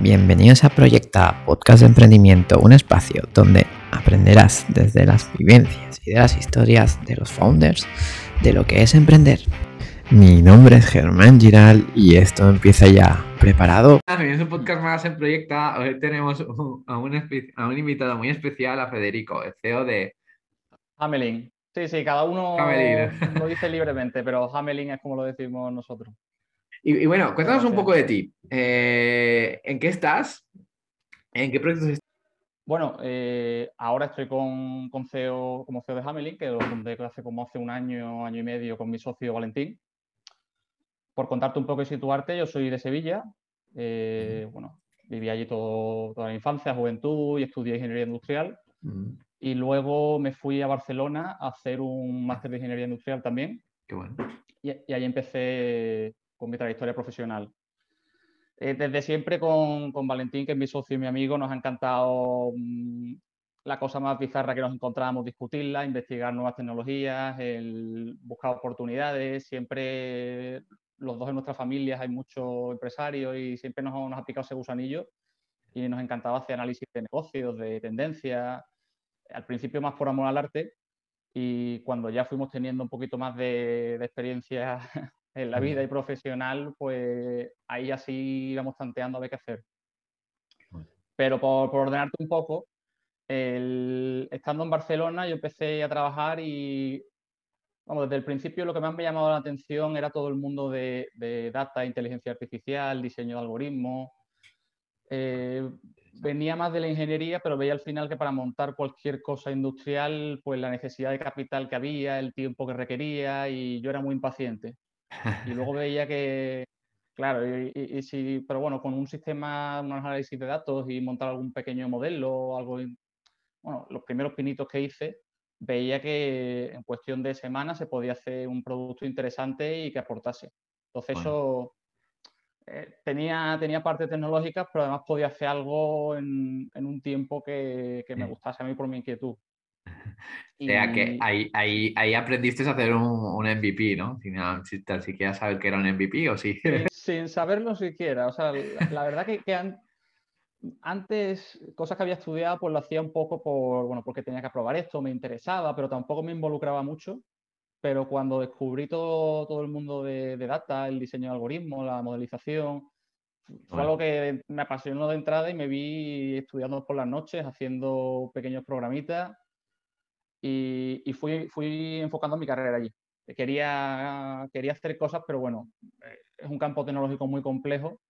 Bienvenidos a Proyecta, podcast de emprendimiento, un espacio donde aprenderás desde las vivencias y de las historias de los founders de lo que es emprender. Mi nombre es Germán Giral y esto empieza ya. ¿Preparado? Bienvenidos a un podcast más en Proyecta. Hoy tenemos a un, a un invitado muy especial, a Federico, el CEO de Hamelin. Sí, sí, cada uno lo dice libremente, pero Hamelin es como lo decimos nosotros. Y, bueno, cuéntanos un poco de ti. Eh, ¿En qué estás? ¿En qué proyectos estás? Bueno, eh, ahora estoy con, con, CEO, como CEO de Hamelin, que lo fundé hace como hace un año, año y medio con mi socio Valentín. Por contarte un poco y situarte, yo soy de Sevilla. Eh, bueno, viví allí todo, toda la infancia, juventud y estudié ingeniería industrial. Y luego me fui a Barcelona a hacer un máster de ingeniería industrial también. Qué bueno. Y, y ahí empecé con mi trayectoria profesional. Eh, desde siempre con, con, Valentín, que es mi socio y mi amigo, nos ha encantado mmm, la cosa más bizarra que nos encontrábamos, discutirla, investigar nuevas tecnologías, buscar oportunidades. Siempre los dos en nuestras familias hay muchos empresarios y siempre nos, nos ha picado ese gusanillo y nos encantaba hacer análisis de negocios, de tendencias. Al principio más por amor al arte y cuando ya fuimos teniendo un poquito más de experiencia en la vida y profesional, pues ahí así íbamos tanteando a ver qué hacer. Pero por, por ordenarte un poco, el, estando en Barcelona yo empecé a trabajar y, vamos, desde el principio lo que más me llamado la atención era todo el mundo de, de data, inteligencia artificial, diseño de algoritmos. Eh, venía más de la ingeniería, pero veía al final que para montar cualquier cosa industrial, pues la necesidad de capital que había, el tiempo que requería y yo era muy impaciente. Y luego veía que, claro, y, y, y, si, pero bueno, con un sistema, un análisis de datos y montar algún pequeño modelo, algo, bueno, los primeros pinitos que hice, veía que en cuestión de semanas se podía hacer un producto interesante y que aportase. Entonces bueno. eso eh, tenía, tenía partes tecnológicas, pero además podía hacer algo en, en un tiempo que, que, me gustase a mí por mi inquietud. O sea que ahí, ahí, ahí aprendiste a hacer un, un MVP, ¿no? Sin, sin tan siquiera saber que era un MVP o sí. Sin, sin saberlo siquiera. O sea, la, la verdad que, que an, antes cosas que había estudiado pues lo hacía un poco por, bueno, porque tenía que aprobar esto, me interesaba, pero tampoco me involucraba mucho. Pero cuando descubrí todo, todo el mundo de, de data, el diseño de algoritmos, la modelización, fue bueno. algo que me apasionó de entrada y me vi estudiando por las noches, haciendo pequeños programitas y, y fui, fui, enfocando mi carrera allí. Quería, quería hacer cosas, pero bueno, eh, es un campo tecnológico muy complejo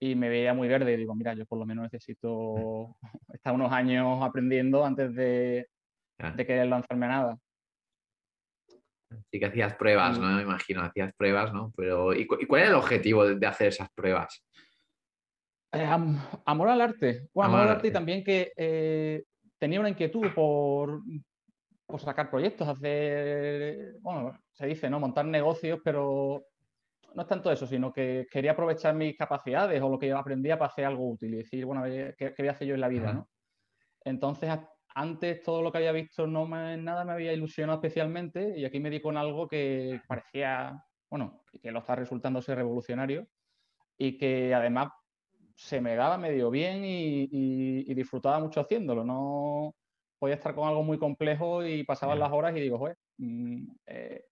y me veía muy verde y digo, mira, yo por lo menos necesito estar unos años aprendiendo antes de, de querer lanzarme a nada. Sí que hacías pruebas, ¿no? Me imagino, hacías pruebas, ¿no? Pero ¿y, y cuál era el objetivo de, de hacer esas pruebas? Eh, am, amor al arte. Bueno, amor, amor al arte y también que eh, tenía una inquietud por, por sacar proyectos, hacer, bueno, se dice, ¿no? Montar negocios, pero no es tanto eso, sino que quería aprovechar mis capacidades o lo que yo aprendía para hacer algo útil y decir, bueno, ¿qué, qué voy a hacer yo en la vida, no? Entonces, antes todo lo que había visto no me, nada me había ilusionado especialmente y aquí me di con algo que parecía, bueno, que lo está resultando ser revolucionario y que además se me daba medio bien y, y, y disfrutaba mucho haciéndolo, no podía estar con algo muy complejo y pasaban las horas y digo, joder, mmm, eh,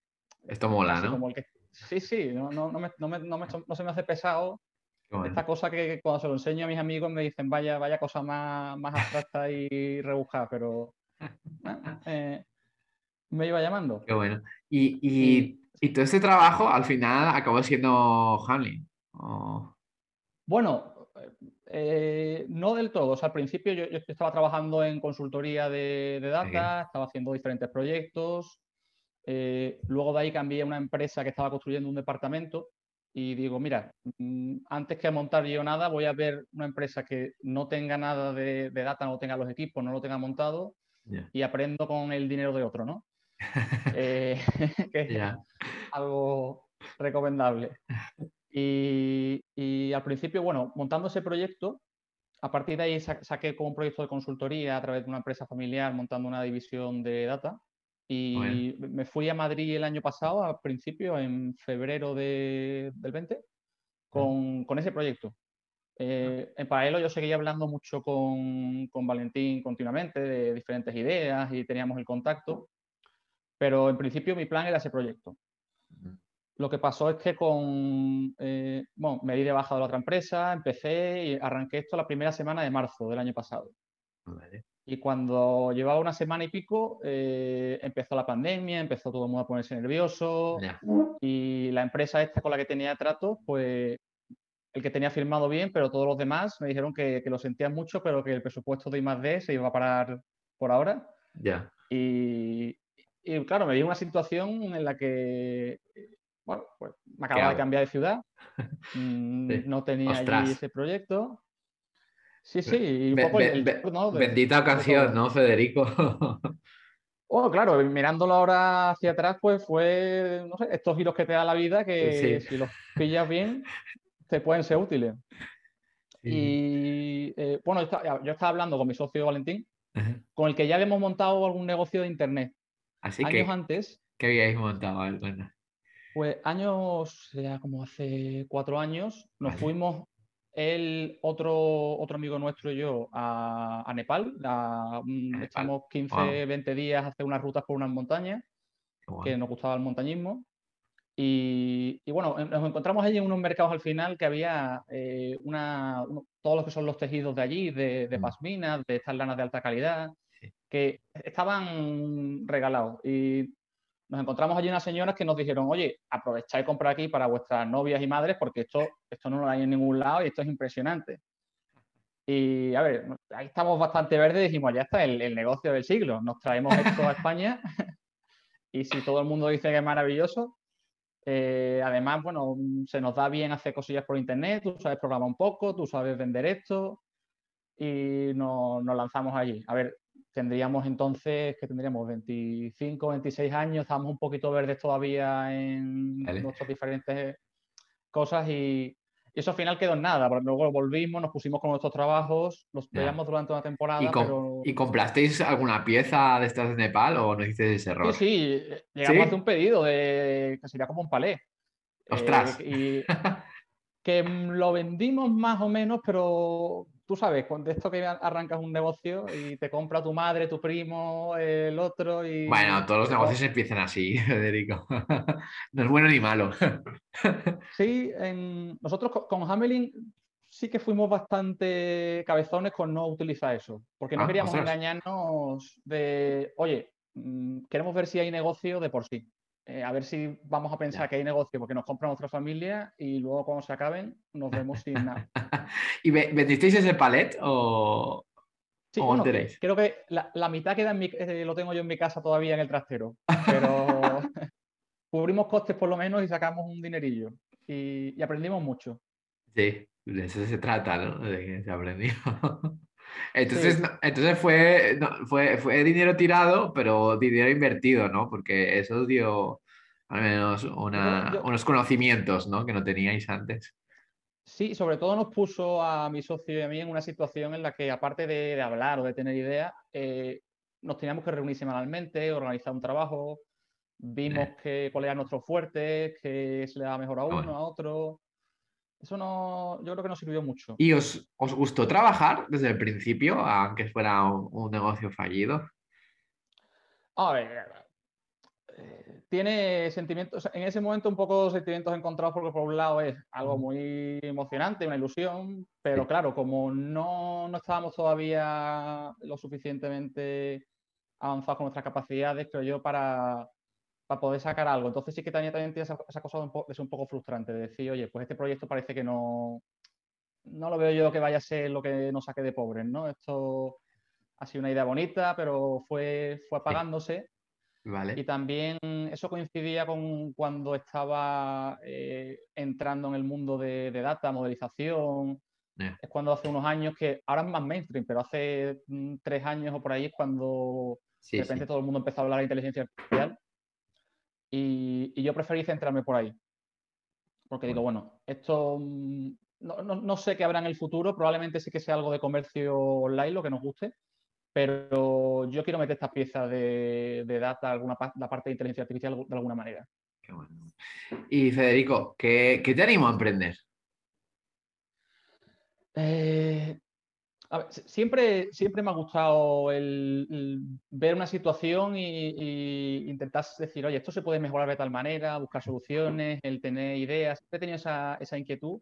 esto mola, ¿no? Que, sí, sí, no, no, no, me, no, me, no, me, no, se me hace pesado. Bueno. Esta cosa que cuando se lo enseño a mis amigos me dicen, vaya, vaya cosa más, más abstracta y rebuscada, pero eh, me iba llamando. Qué bueno. Y, y, y, todo este trabajo al final acabó siendo Hamlin. Oh. Bueno, eh, no del todo. O sea, al principio yo, yo estaba trabajando en consultoría de, de data, sí. estaba haciendo diferentes proyectos. Eh, luego de ahí cambié a una empresa que estaba construyendo un departamento y digo, mira, mm, antes que montar yo nada, voy a ver una empresa que no tenga nada de, de data, no tenga los equipos, no lo tenga montado yeah. y aprendo con el dinero de otro, ¿no? eh, que yeah. algo recomendable. Y, y, al principio, bueno, montando ese proyecto, a partir de ahí saqué como un proyecto de consultoría a través de una empresa familiar montando una división de data. Y bueno. me fui a Madrid el año pasado, al principio, en febrero de, del 20, con, con ese proyecto. Eh, en paralelo yo seguía hablando mucho con, con, Valentín continuamente de diferentes ideas y teníamos el contacto, pero en principio mi plan era ese proyecto. Lo que pasó es que con, eh, bueno, me di de baja de la otra empresa, empecé y arranqué esto la primera semana de marzo del año pasado. Y cuando llevaba una semana y pico, eh, empezó la pandemia, empezó todo el mundo a ponerse nervioso y la empresa esta con la que tenía trato, pues el que tenía firmado bien, pero todos los demás me dijeron que, lo sentían mucho, pero que el presupuesto de I+.D. se iba a parar por ahora. Ya. Y, y, claro, me vi una situación en la que bueno, pues me acababa de cambiar de ciudad, mm, no tenía allí ese proyecto. Sí, sí, y un poco Bendita ocasión, ¿no, Federico? Bueno, claro, mirándolo ahora hacia atrás, pues fue, no sé, estos giros que te da la vida que si los pillas bien, te pueden ser útiles. Y eh, bueno, yo estaba hablando con mi socio Valentín, con el que ya habíamos montado algún negocio de internet. Así años antes. ¿Qué habíais montado? Pues años, ya como hace cuatro años, nos fuimos él, otro, otro amigo nuestro y yo a, Nepal. Echamos 15, 20 días a hacer unas rutas por unas montañas, que nos gustaba el montañismo. Y, bueno, nos encontramos allí en unos mercados al final que había eh, una, todos los que son los tejidos de allí, de, de mm. pasminas, de estas lanas de alta calidad, que estaban regalados. Y nos encontramos allí unas señoras que nos dijeron, oye, aprovecháis y comprar aquí para vuestras novias y madres porque esto, esto no lo hay en ningún lado y esto es impresionante. Y a ver, ahí estamos bastante verdes y dijimos, ya está, el, negocio del siglo. Nos traemos esto a España y si todo el mundo dice que es maravilloso, eh, además, bueno, se nos da bien hacer cosillas por internet, tú sabes programar un poco, tú sabes vender esto y nos lanzamos allí. A ver, tendríamos entonces, que tendríamos 25, 26 años, estábamos un poquito verdes todavía en nuestras diferentes cosas y, eso al final quedó en nada, porque luego volvimos, nos pusimos con nuestros trabajos, los veíamos durante una temporada. ¿Y, comprasteis alguna pieza de estas de Nepal o no hicisteis ese error? Sí, sí, llegamos a hacer un pedido de que sería como un palé. ¡Ostras! Eh, y que lo vendimos más o menos, pero tú sabes, de esto que arrancas un negocio y te compra tu madre, tu primo, el otro y... Bueno, todos los negocios empiezan así, Federico. no es bueno ni malo. sí, nosotros con Hamelin sí que fuimos bastante cabezones con no utilizar eso, porque no ah, queríamos engañarnos de, oye, mm, queremos ver si hay negocio de por sí. Eh, a ver si vamos a pensar que hay negocio porque nos compran otra familia y luego cuando se acaben nos vemos sin nada. ¿Y vendisteis ese palet o, sí, bueno, creo que la, mitad queda en mi, eh, lo tengo yo en mi casa todavía en el trastero, pero cubrimos costes por lo menos y sacamos un dinerillo y, aprendimos mucho. Sí, de eso se trata, ¿no? De que se aprendió. Entonces, entonces fue, fue, fue dinero tirado, pero dinero invertido, ¿no? Porque eso dio al menos unos conocimientos, ¿no? Que no teníais antes. Sí, sobre todo nos puso a mi socio y a mí en una situación en la que, aparte de, hablar o de tener ideas, eh, nos teníamos que reunir semanalmente, organizar un trabajo, vimos que, cuáles eran nuestros fuertes, que se le daba mejor a uno, a otro. Eso no, yo creo que nos sirvió mucho. ¿Y os, gustó trabajar desde el principio, aunque fuera un, negocio fallido? A ver, eh, tiene sentimientos, en ese momento un poco sentimientos encontrados porque por un lado es algo muy emocionante, una ilusión, pero claro, como no, no estábamos todavía lo suficientemente avanzados con nuestras capacidades, creo yo, para, para poder sacar algo. Entonces sí que también, también tiene esa, cosa de, ser un poco frustrante, de decir, oye, pues este proyecto parece que no, no lo veo yo que vaya a ser lo que nos saque de pobres, ¿no? Esto ha sido una idea bonita, pero fue, fue apagándose. Vale. Y también eso coincidía con cuando estaba eh, entrando en el mundo de, data, modelización. Es cuando hace unos años que ahora es más mainstream, pero hace mm, tres años o por ahí es cuando de repente todo el mundo empezó a hablar de inteligencia artificial. Y, yo preferí centrarme por ahí. Porque digo, bueno, esto mm, no, sé qué habrá en el futuro, probablemente sí que sea algo de comercio online, lo que nos guste, pero yo quiero meter estas piezas de, data, alguna, la parte de inteligencia artificial de alguna manera. Qué bueno. Y Federico, ¿qué, te animo a emprender? Eh, siempre, siempre me ha gustado el, ver una situación e intentar decir, oye, esto se puede mejorar de tal manera, buscar soluciones, el tener ideas. Siempre he tenido esa, esa inquietud.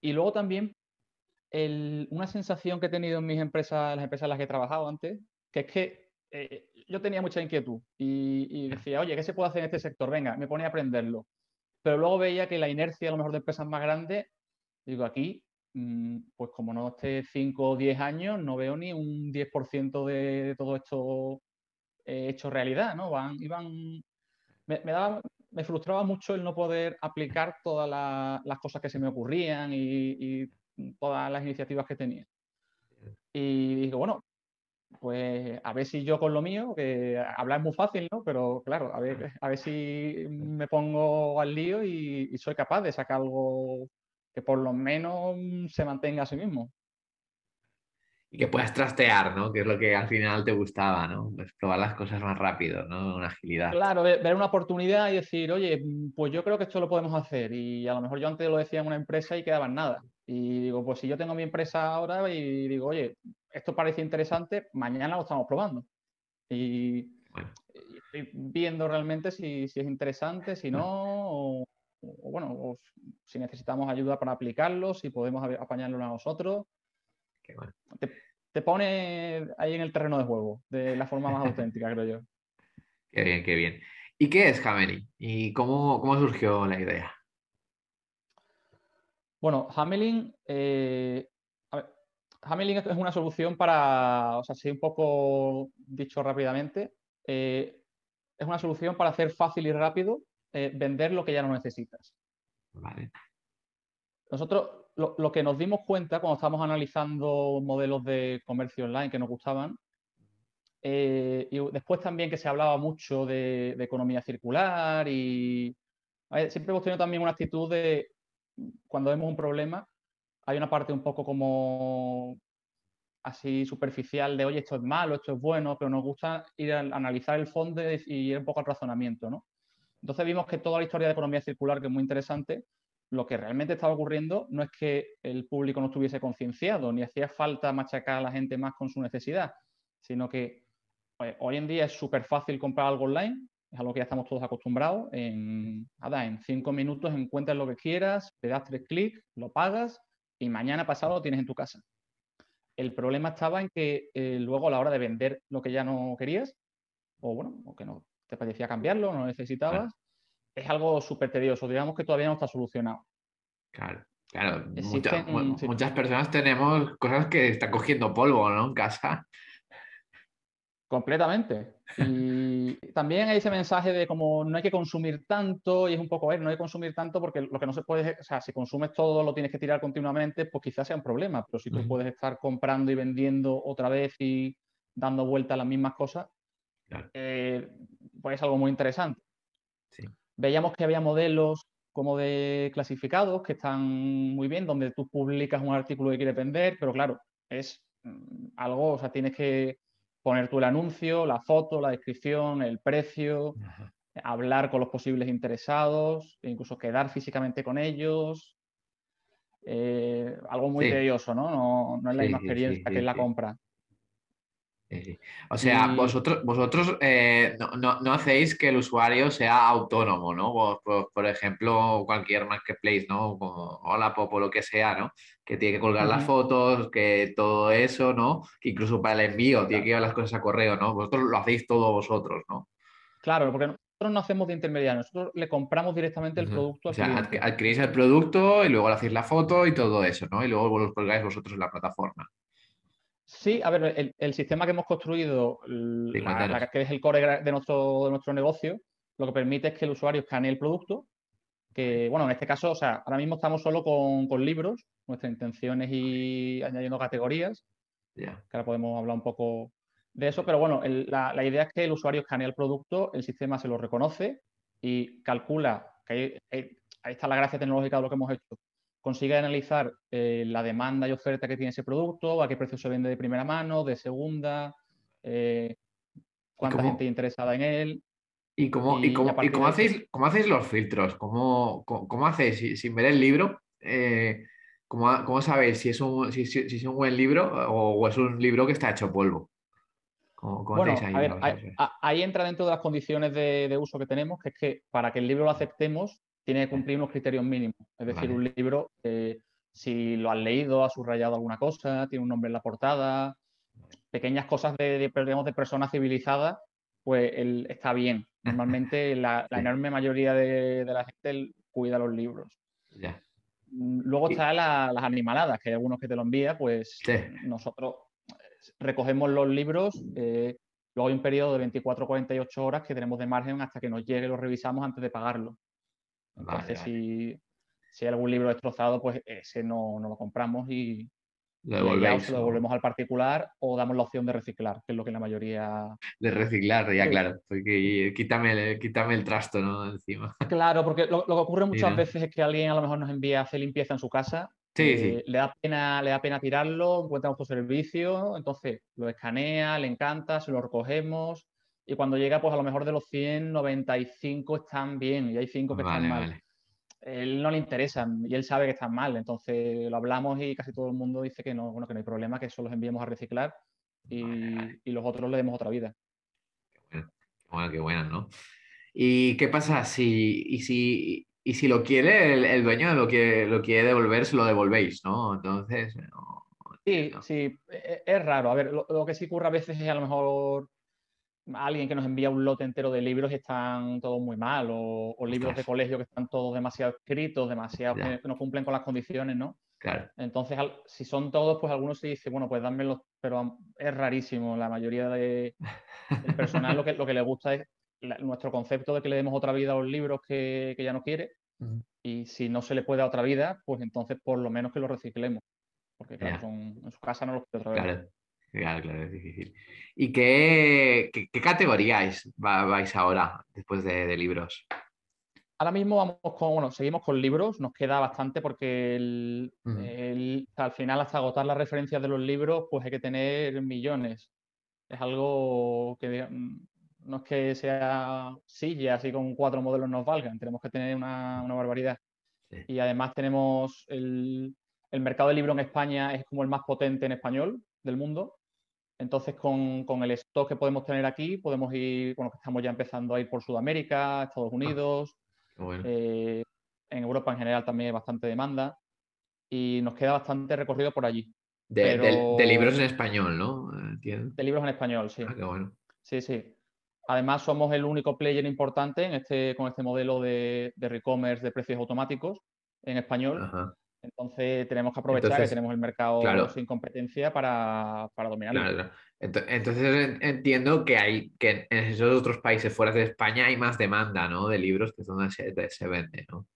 Y luego también una sensación que he tenido en mis empresas, las empresas en las que he trabajado antes, que es que eh, yo tenía mucha inquietud y, decía, oye, ¿qué se puede hacer en este sector? Venga, me ponía a aprenderlo. Pero luego veía que la inercia, a lo mejor, de empresas más grandes, digo, aquí, pues como no esté 5 o 10 años, no veo ni un 10% de, todo esto eh, hecho realidad, ¿no? Van, iban, me, daba, me frustraba mucho el no poder aplicar todas las cosas que se me ocurrían y todas las iniciativas que tenía. Y dije, bueno, pues a ver si yo con lo mío, que hablar es muy fácil, ¿no? Pero claro, a ver, a ver si me pongo al lío y, soy capaz de sacar algo que por lo menos se mantenga a sí mismo. Y que puedas trastear, ¿no? Que es lo que al final te gustaba, ¿no? Pues probar las cosas más rápido, ¿no? Una agilidad. Claro, ver una oportunidad y decir, oye, pues yo creo que esto lo podemos hacer. Y a lo mejor yo antes lo decía en una empresa y quedaba en nada. Y digo, pues si yo tengo mi empresa ahora y digo, oye, esto parece interesante, mañana lo estamos probando. Y, estoy viendo realmente si, es interesante, si no, o, bueno, si necesitamos ayuda para aplicarlo, si podemos apañarlo a nosotros. te, te, pone ahí en el terreno de juego, de la forma más auténtica, creo yo. Qué bien, qué bien. ¿Y qué es Hameli? ¿Y cómo, cómo surgió la idea? Bueno, Hamelin, eh, es una solución para, o sea, si un poco dicho rápidamente, eh, es una solución para hacer fácil y rápido eh, vender lo que ya no necesitas. Vale. Nosotros lo, que nos dimos cuenta cuando estábamos analizando modelos de comercio online que nos gustaban, y después también que se hablaba mucho de, economía circular y siempre hemos tenido también una actitud de cuando vemos un problema, hay una parte un poco como así superficial de, oye, esto es malo, esto es bueno, pero nos gusta ir a analizar el fondo y ir un poco al razonamiento, ¿no? Entonces vimos que toda la historia de economía circular, que es muy interesante, lo que realmente estaba ocurriendo no es que el público no estuviese concienciado, ni hacía falta machacar a la gente más con su necesidad, sino que hoy en día es súper fácil comprar algo online, es algo que ya estamos todos acostumbrados. En, en cinco minutos encuentras lo que quieras, le das tres clics, lo pagas y mañana pasado lo tienes en tu casa. El problema estaba en que eh, luego a la hora de vender lo que ya no querías, o bueno, o que no te parecía cambiarlo, no lo necesitabas, es algo súper tedioso. Digamos que todavía no está solucionado. Claro. Claro, muchas personas tenemos cosas que están cogiendo polvo, ¿no? En casa. Completamente. Y también hay ese mensaje de como no hay que consumir tanto, y es un poco, ver, no hay que consumir tanto porque lo que no se puede, o sea, si consumes todo, lo tienes que tirar continuamente, pues quizás sea un problema, pero si tú puedes estar comprando y vendiendo otra vez y dando vuelta a las mismas cosas, eh, pues es algo muy interesante. Veíamos que había modelos como de clasificados que están muy bien, donde tú publicas un artículo que quieres vender, pero claro, es mm, algo, o sea, tienes que poner tú el anuncio, la foto, la descripción, el precio, hablar con los posibles interesados, incluso quedar físicamente con ellos. Eh, algo muy tedioso, ¿no? No, es la misma experiencia que en la compra. O sea, vosotros, vosotros eh, no, hacéis que el usuario sea autónomo, ¿no? Por, ejemplo, cualquier marketplace, ¿no? Como Hola o lo que sea, ¿no? Que tiene que colgar las fotos, que todo eso, ¿no? Que incluso para el envío tiene que llevar las cosas a correo, ¿no? Vosotros lo hacéis todo vosotros, ¿no? Claro, porque nosotros no hacemos de intermediario, nosotros le compramos directamente el producto. o sea, adquirís el producto y luego le hacéis la foto y todo eso, ¿no? Y luego lo colgáis vosotros en la plataforma. Sí, a ver, el, sistema que hemos construido, que es el core de nuestro, de nuestro negocio, lo que permite es que el usuario escanee el producto, que, bueno, en este caso, o sea, ahora mismo estamos solo con, libros, nuestra intención es ir añadiendo categorías, que ahora podemos hablar un poco de eso, pero bueno, la, idea es que el usuario escanee el producto, el sistema se lo reconoce y calcula, que ahí está la gracia tecnológica de lo que hemos hecho, consigue analizar eh, la demanda y oferta que tiene ese producto, a qué precio se vende de primera mano, de segunda, eh, cuánta gente interesada en él. ¿Y cómo, hacéis, hacéis, los filtros? ¿Cómo, cómo, hacéis, sin ver el libro, eh, ¿cómo, cómo sabéis si es, un, si, si- si es un buen libro o, o es un libro que está hecho polvo? ¿Cómo, cómo Bueno, a ver, ahí entra dentro de las condiciones de, de uso que tenemos, que es que para que el libro lo aceptemos, tiene que cumplir unos criterios mínimos. Es decir, Vale. un libro, eh, si lo has leído, has subrayado alguna cosa, tiene un nombre en la portada, pequeñas cosas de, de, digamos, de personas civilizadas, pues el- está bien. Normalmente la, enorme mayoría de, de la gente cuida los libros. Ya. Mm, Luego están la- las animaladas, que hay algunos que te lo envían, pues Sí. nosotros eh, recogemos los libros, eh, luego hay un periodo de 24 o 48 horas que tenemos de margen hasta que nos llegue, lo revisamos antes de pagarlo. Entonces, vale. Si, si hay algún libro destrozado, pues ese no, no lo compramos y, Lo y ya o devolvéis. se lo ¿no? devolvemos al particular o damos la opción de reciclar, que es lo que la mayoría... De reciclar, ya Sí. claro. Porque quítame el, quítame el trasto, ¿no? Encima. Claro, porque lo, lo que ocurre muchas veces es que alguien a lo mejor nos envía a hacer limpieza en su casa Sí, eh, sí. Le, da pena, le da pena tirarlo, encuentra nuestro servicio, entonces lo escanea, le encanta, se lo recogemos y cuando llega, pues a lo mejor de los 100, 95 están bien y hay 5 que Vale, están mal. vale. Él no le interesan y él sabe que están mal, entonces lo hablamos y casi todo el mundo dice que no, bueno, que no hay problema, que eso los enviemos a reciclar y, Vale, y los otros le demos otra vida. Bueno, qué buena, ¿no? ¿Y qué pasa si, y si, y si lo quiere el, el dueño lo quiere, lo quiere devolver, se lo devolvéis, ¿no? Entonces, no, Sí, no. sí, e- es raro. A ver, lo, lo que sí ocurre a veces es a lo mejor alguien que nos envía un lote entero de libros y están todos muy mal, o, o libros de colegio que están todos demasiado escritos, demasiado que no cumplen con las condiciones, ¿no? claro, Entonces, al- si son todos, pues algunos se dice, bueno, pues dámelos, pero es rarísimo. La mayoría de, del personal lo que, lo que le gusta es la- nuestro concepto de que le demos otra vida a los libros que, que ya no quiere. Y si no se le puede dar otra vida, pues entonces por lo menos que lo reciclemos. Porque claro, son, en su casa no los quiere otra vez. claro, claro, claro, es difícil. ¿Y qué, qué, va- vais ahora después de, de libros? Ahora mismo vamos con, bueno, seguimos con libros, nos queda bastante porque el- Ujú. el- al final hasta agotar las referencias de los libros, pues hay que tener millones. Es algo que mm, no es que sea silla así con cuatro modelos nos valgan, tenemos que tener una, una barbaridad. Sí. Y además tenemos el, el mercado del libro en España es como el más potente en español del mundo. Entonces, con, con el stock que podemos tener aquí, podemos ir, bueno, que estamos ya empezando a ir por Sudamérica, Estados Unidos, Qué bueno. eh, en Europa en general también hay bastante demanda y nos queda bastante recorrido por allí. De, de- de pero- libros en español, ¿no? Entiendo. De libros en español, sí. Ah, qué bueno. Sí, sí. Además, somos el único player importante en este, con este modelo de, de e-commerce de precios automáticos en español. Ajá. Entonces, tenemos que aprovechar Entonces, que tenemos el mercado claro. sin competencia para, para dominarlo. Claro, claro. Ento- Entonces en- entiendo que hay que en esos otros países fuera de España hay más demanda, ¿no? De libros que es donde se, se vende, ¿no?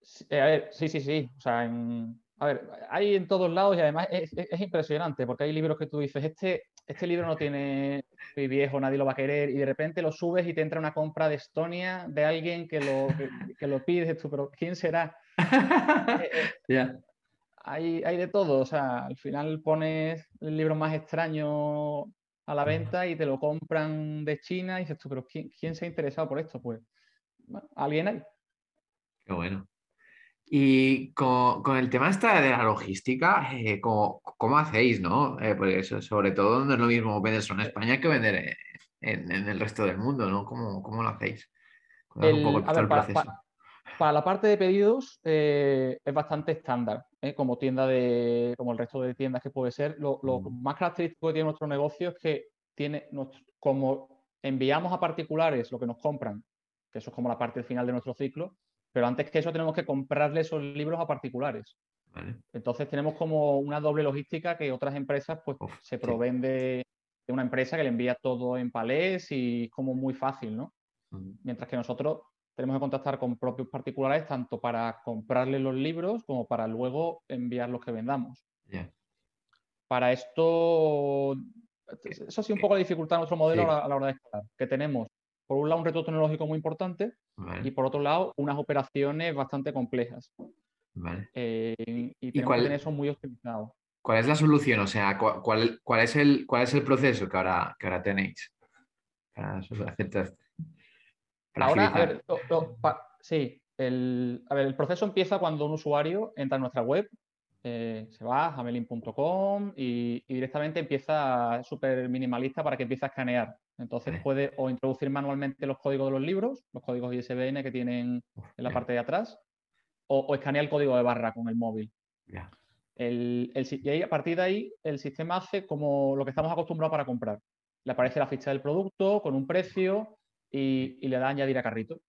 Sí, eh, a ver, sí, sí, sí. O sea, en- a ver, hay en todos lados y además es, es- es impresionante porque hay libros que tú dices, este, este libro no tiene muy viejo, nadie lo va a querer y de repente lo subes y te entra una compra de Estonia de alguien que lo, que, que lo pides tú, pero ¿quién será? Eh, eh, hay, hay de todo, o sea, al final pones el libro más extraño a la venta y te lo compran de China y dices tú, pero ¿quién, quién se ha interesado por esto? Pues bueno, alguien hay. Qué bueno. Y con, con el tema esta de la logística, eh, ¿cómo, cómo hacéis, no? Eh, porque eso, sobre todo no es lo mismo vender solo en España que vender en, en- en el resto del mundo, ¿no? ¿Cómo, cómo lo hacéis? Cuéntanos un El- poco ver, el para- para- Para la parte de pedidos eh, es bastante estándar, ¿eh? como tienda de, como el resto de tiendas que puede ser. Lo, lo Mm. más característico que tiene nuestro negocio es que tiene, nuestro- como enviamos a particulares lo que nos compran, que eso es como la parte final de nuestro ciclo, pero antes que eso tenemos que comprarle esos libros a particulares. ¿vale? Entonces tenemos como una doble logística que otras empresas pues Uf, se sí. proveen de, de una empresa que le envía todo en palés y es como muy fácil, ¿no? Mm, Mientras que nosotros tenemos que contactar con propios particulares tanto para comprarles los libros como para luego enviar los que vendamos. Para esto, eso ha sido un poco la dificultad de nuestro modelo Sí. a, la, hora de escalar, que tenemos, por un lado, un reto tecnológico muy importante Vale, y por otro lado, unas operaciones bastante complejas. vale. Eh, y tenemos cuál- que tener eso muy optimizado. ¿Cuál es la solución? O sea, ¿cuál, cuál, cuál es, el, cuál es el proceso que ahora, que ahora tenéis? Para hacer Ahora, a ver, lo- lo- pa- sí, el, a ver, el proceso empieza cuando un usuario entra en nuestra web, eh, se va a hamelin.com y, directamente empieza súper minimalista para que empiece a escanear. Entonces puede o introducir manualmente los códigos de los libros, los códigos ISBN que tienen en la parte de atrás, o, escanear el código de barra con el móvil. El, y ahí, a partir de ahí, el sistema hace como lo que estamos acostumbrados para comprar. Le aparece la ficha del producto con un precio y, le da añadir a carrito.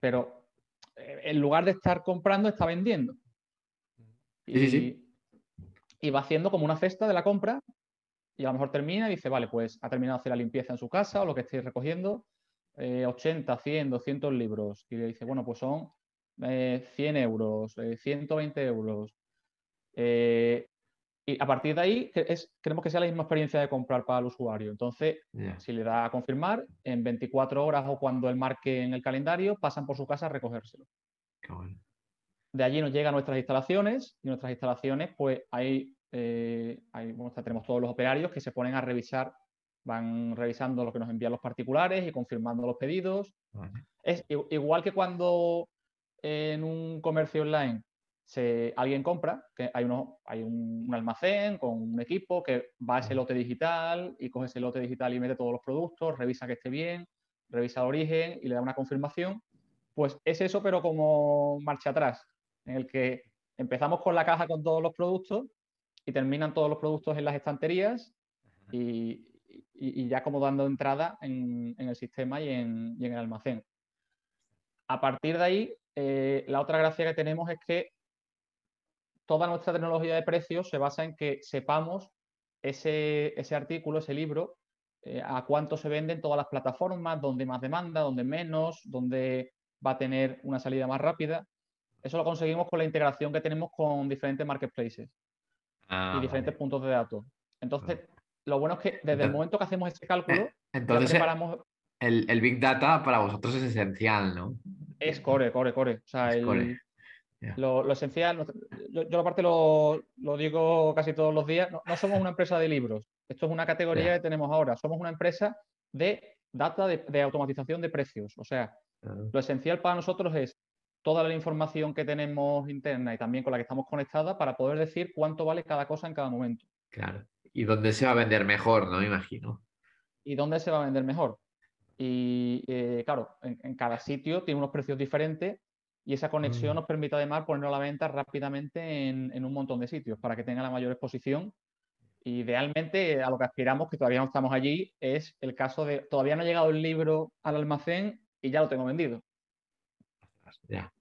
Pero eh, en lugar de estar comprando, está vendiendo. Y, y va haciendo como una cesta de la compra y a lo mejor termina y dice, vale, pues ha terminado de hacer la limpieza en su casa o lo que estéis recogiendo, 80, 100, 200 libros. Y le dice, bueno, pues son 100 eh, euros, 120 eh, euros. Eh, y a partir de ahí es, queremos que sea la misma experiencia de comprar para el usuario. Entonces, si le da a confirmar, en 24 horas o cuando él marque en el calendario, pasan por su casa a recogérselo. De allí nos llegan nuestras instalaciones y nuestras instalaciones, pues hay, tenemos todos los operarios que se ponen a revisar, van revisando lo que nos envían los particulares y confirmando los pedidos. Es igual que cuando en un comercio online se, alguien compra, que hay, uno, hay un, almacén con un equipo que va a ese lote digital y coge ese lote digital y mete todos los productos, revisa que esté bien, revisa el origen y le da una confirmación, pues es eso, pero como marcha atrás, en el que empezamos con la caja con todos los productos y terminan todos los productos en las estanterías y, ya como dando entrada en, el sistema y en, y en el almacén. A partir de ahí, eh, la otra gracia que tenemos es que toda nuestra tecnología de precios se basa en que sepamos ese, artículo, ese libro, eh, a cuánto se vende en todas las plataformas, dónde más demanda, dónde menos, dónde va a tener una salida más rápida. Eso lo conseguimos con la integración que tenemos con diferentes marketplaces ah, y diferentes puntos de datos. Entonces, lo bueno es que desde el momento que hacemos ese cálculo, eh, entonces, preparamos... el, el, Big Data para vosotros es esencial, ¿no? Es core, core, core. O sea, Lo, esencial, yo, yo aparte lo, lo, digo casi todos los días, no, somos una empresa de libros. Esto es una categoría que tenemos ahora. Somos una empresa de data de, automatización de precios. O sea, lo esencial para nosotros es toda la información que tenemos interna y también con la que estamos conectadas para poder decir cuánto vale cada cosa en cada momento. Claro. Y dónde se va a vender mejor, ¿no? Me imagino. Y dónde se va a vender mejor. Y eh, claro, en, cada sitio tiene unos precios diferentes y esa conexión mm. nos permite además ponerlo a la venta rápidamente en, un montón de sitios para que tenga la mayor exposición. Idealmente, a lo que aspiramos, que todavía no estamos allí, es el caso de todavía no ha llegado el libro al almacén y ya lo tengo vendido. Ya.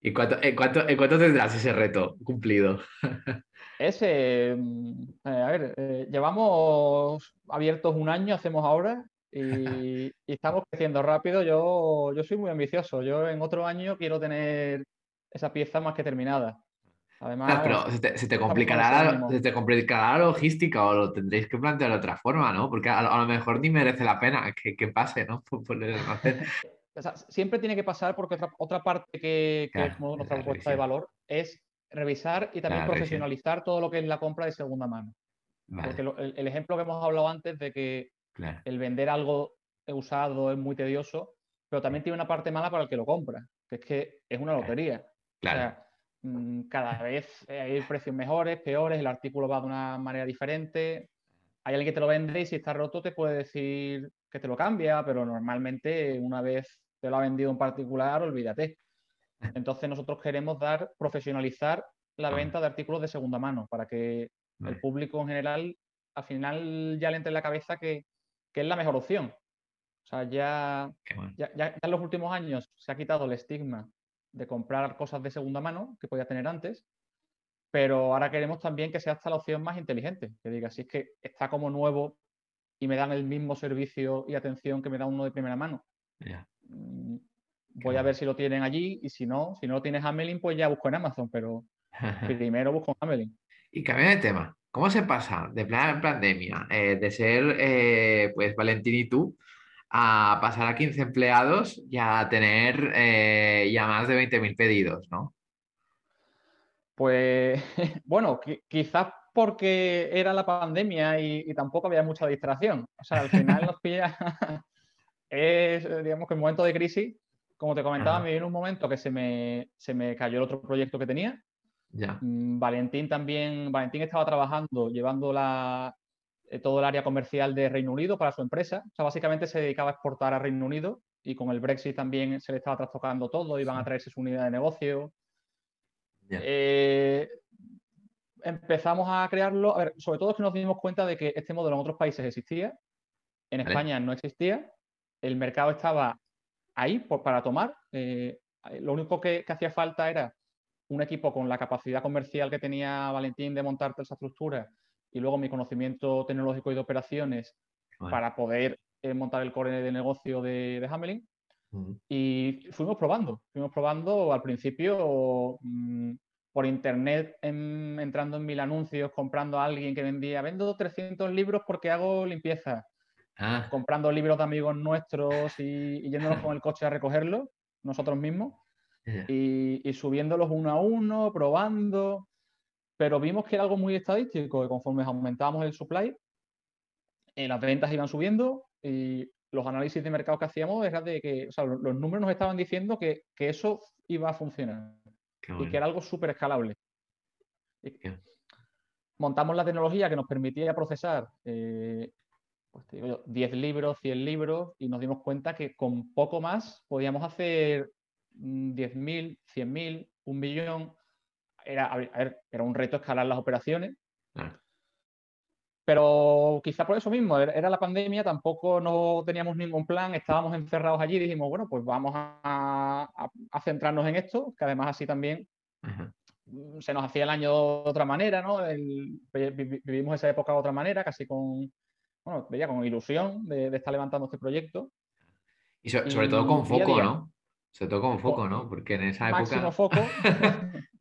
¿Y cuánto, en, cuánto, en cuánto tendrás ese reto cumplido? Ese, mm, eh, a ver, eh, llevamos abiertos un año, hacemos ahora, y, estamos creciendo rápido. Yo, yo soy muy ambicioso. Yo en otro año quiero tener esa pieza más que terminada. Además, pero se te, complicará la, se te, complicará la, logística o lo tendréis que plantear de otra forma, ¿no? Porque a, lo mejor ni merece la pena que, que pase, ¿no? siempre tiene que pasar porque otra, otra parte que, que es nuestra propuesta de valor es revisar y también profesionalizar todo lo que es la compra de segunda mano. Porque el, ejemplo que hemos hablado antes de que el vender algo usado es muy tedioso, pero también tiene una parte mala para el que lo compra, que es que es una lotería. Mm, cada vez hay precios mejores, peores, el artículo va de una manera diferente. Hay alguien que te lo vende y si está roto te puede decir que te lo cambia, pero normalmente una vez te lo ha vendido en particular, olvídate. Entonces nosotros queremos dar, profesionalizar la venta de artículos de segunda mano para que el público en general al final ya le entre en la cabeza que que es la mejor opción. O sea, ya, ya, en los últimos años se ha quitado el estigma de comprar cosas de segunda mano que podía tener antes, pero ahora queremos también que sea hasta la opción más inteligente, que diga, si es que está como nuevo y me dan el mismo servicio y atención que me da uno de primera mano. Mm, voy a ver si lo tienen allí y si no, si no lo tienes Hamelin, pues ya busco en Amazon, pero primero busco en Hamelin. Y cambia de tema. ¿Cómo se pasa de plan pandemia, eh, de ser eh, pues Valentín y tú, a pasar a 15 empleados y a tener eh, ya más de 20.000 pedidos, ¿no? Pues bueno, quizás porque era la pandemia y, tampoco había mucha distracción. O sea, al final nos pilla, es, digamos que en momento de crisis, como te comentaba, me vino un momento que se me, se me cayó el otro proyecto que tenía Ya. Mm, Valentín también, Valentín estaba trabajando, llevando la, eh, todo el área comercial de Reino Unido para su empresa. O sea, básicamente se dedicaba a exportar a Reino Unido y con el Brexit también se le estaba trastocando todo, iban a traerse su unidad de negocio. Eh, empezamos a crearlo, a ver, sobre todo es que nos dimos cuenta de que este modelo en otros países existía, en Vale. España no existía, el mercado estaba ahí por- para tomar, eh, lo único que, que hacía falta era un equipo con la capacidad comercial que tenía Valentín de montar toda esa estructura y luego mi conocimiento tecnológico y de operaciones Bueno. para poder eh, montar el core de negocio de, de Hamelin. Ujú. Y fuimos probando, fuimos probando al principio mm, por internet, en- entrando en mil anuncios, comprando a alguien que vendía, vendo 300 libros porque hago limpieza, Ah, comprando libros de amigos nuestros y, y yéndonos con el coche a recogerlos nosotros mismos y, y subiéndolos uno a uno, probando, pero vimos que era algo muy estadístico y conforme aumentábamos el supply, eh, las ventas iban subiendo y los análisis de mercado que hacíamos era de que, o sea, lo- los números nos estaban diciendo que, que eso iba a funcionar y que era algo súper escalable. Montamos la tecnología que nos permitía procesar eh, pues te digo yo, 10 libros, 100 libros y nos dimos cuenta que con poco más podíamos hacer 10.000, 100.000, un millón. Era, ver, era un reto escalar las operaciones, Claro. pero quizá por eso mismo, era la pandemia, tampoco no teníamos ningún plan, estábamos encerrados allí y dijimos, bueno, pues vamos a, a- a centrarnos en esto, que además así también mm, se nos hacía el año de otra manera, ¿no? El- vivimos esa época de otra manera, casi con, bueno, veía con ilusión de, de estar levantando este proyecto. Y so- sobre todo con día foco, día. ¿no? Sobre todo con foco, ¿no? Porque en esa Máximo época. foco.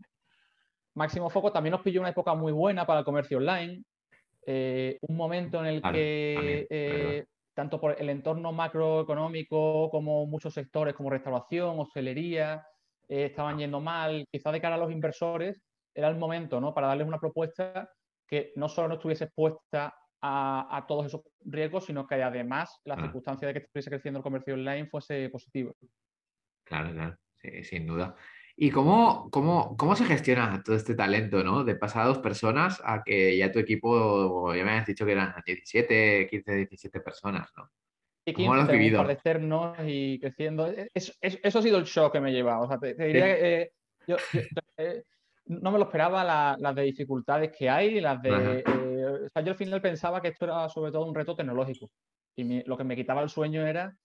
Máximo foco también nos pilló una época muy buena para el comercio online. eh, un momento en el Claro, que también, eh, tanto por el entorno macroeconómico como muchos sectores como restauración, hostelería, eh, estaban yendo mal. Quizá de cara a los inversores era el momento ¿no? para darles una propuesta que no solo no estuviese expuesta a, a todos esos riesgos, sino que además la circunstancia de que estuviese creciendo el comercio online fuese positiva. Claro, claro, sí, sin duda. ¿Y cómo, cómo, cómo se gestiona todo este talento, ¿no? De pasar a dos personas a que ya tu equipo, ya me habías dicho que eran 17, 15, 17 personas, ¿no? y ¿Cómo lo has 15, vivido? externos y creciendo. E- es- es- eso ha sido el shock que me he llevado. O sea, te, te diría Sí. que eh, yo, yo, eh, no me lo esperaba la- las de dificultades que hay, las de. Eh, o sea, yo al final pensaba que esto era sobre todo un reto tecnológico. Y lo que me quitaba el sueño era